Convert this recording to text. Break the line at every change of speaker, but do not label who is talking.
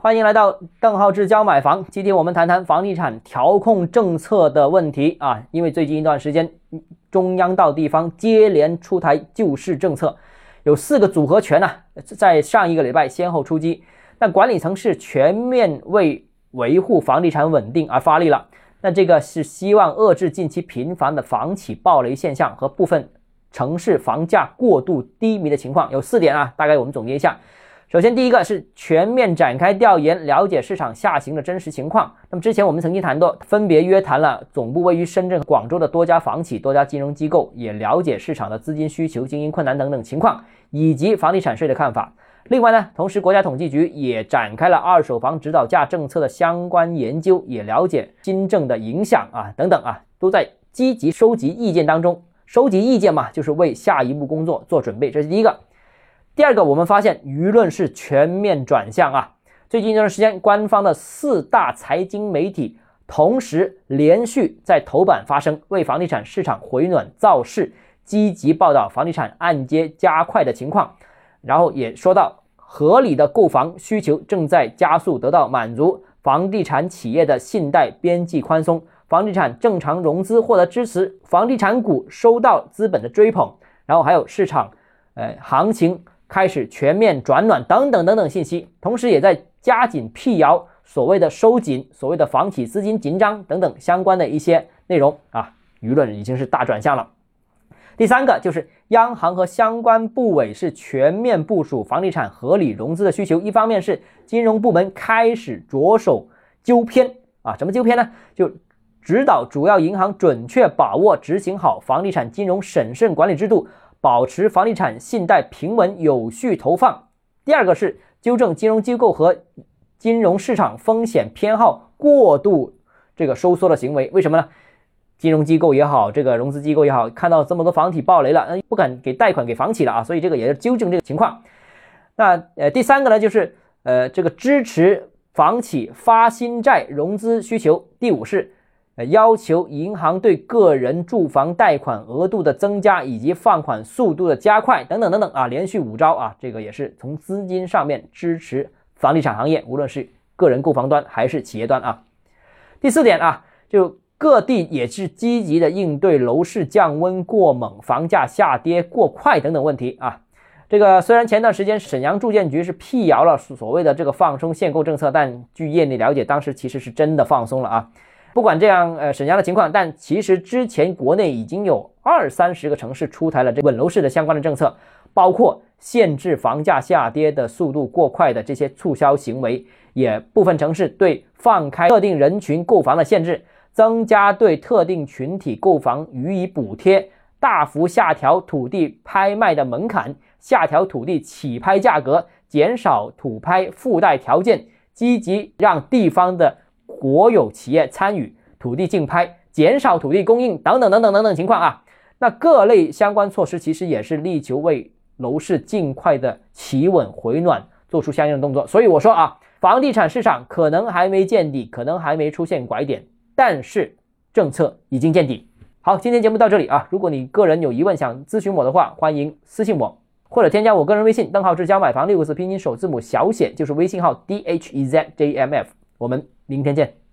欢迎来到邓浩志教买房。今天我们谈谈房地产调控政策的问题啊，因为最近一段时间，中央到地方接连出台救市政策，有四个组合拳呢，在上一个礼拜先后出击。那管理层是全面为维护房地产稳定而发力了。那这个是希望遏制近期频繁的房企暴雷现象和部分城市房价过度低迷的情况。有四点啊，大概我们总结一下。首先，第一个是全面展开调研，了解市场下行的真实情况。那么之前我们曾经谈过，分别约谈了总部位于深圳、广州的多家房企、多家金融机构，也了解市场的资金需求、经营困难等等情况，以及房地产税的看法。另外呢，同时国家统计局也展开了二手房指导价政策的相关研究，也了解新政的影响啊等等啊，都在积极收集意见当中。收集意见嘛，就是为下一步工作做准备，这是第一个。第二个，我们发现舆论是全面转向啊！最近一段时间，官方的四大财经媒体同时连续在头版发声，为房地产市场回暖造势，积极报道房地产按揭加快的情况，然后也说到合理的购房需求正在加速得到满足，房地产企业的信贷边际宽松，房地产正常融资获得支持，房地产股收到资本的追捧，然后还有市场，呃，行情。开始全面转暖等等等等信息，同时也在加紧辟谣所谓的收紧、所谓的房企资金紧张等等相关的一些内容啊，舆论已经是大转向了。第三个就是央行和相关部委是全面部署房地产合理融资的需求，一方面是金融部门开始着手纠偏啊，什么纠偏呢？就指导主要银行准确把握执行好房地产金融审慎管理制度。保持房地产信贷平稳有序投放。第二个是纠正金融机构和金融市场风险偏好过度这个收缩的行为。为什么呢？金融机构也好，这个融资机构也好，看到这么多房企暴雷了，那不敢给贷款给房企了啊，所以这个也是纠正这个情况。那呃，第三个呢，就是呃，这个支持房企发新债融资需求。第五是。要求银行对个人住房贷款额度的增加以及放款速度的加快等等等等啊，连续五招啊，这个也是从资金上面支持房地产行业，无论是个人购房端还是企业端啊。第四点啊，就各地也是积极的应对楼市降温过猛、房价下跌过快等等问题啊。这个虽然前段时间沈阳住建局是辟谣了所谓的这个放松限购政策，但据业内了解，当时其实是真的放松了啊。不管这样，呃，沈阳的情况，但其实之前国内已经有二三十个城市出台了这稳楼市的相关的政策，包括限制房价下跌的速度过快的这些促销行为，也部分城市对放开特定人群购房的限制，增加对特定群体购房予以补贴，大幅下调土地拍卖的门槛，下调土地起拍价格，减少土拍附带条件，积极让地方的。国有企业参与土地竞拍，减少土地供应等等等等等等情况啊，那各类相关措施其实也是力求为楼市尽快的企稳回暖做出相应的动作。所以我说啊，房地产市场可能还没见底，可能还没出现拐点，但是政策已经见底。好，今天节目到这里啊，如果你个人有疑问想咨询我的话，欢迎私信我或者添加我个人微信邓浩志教买房六个字拼音首字母小写就是微信号 d h e z j m f。我们明天见。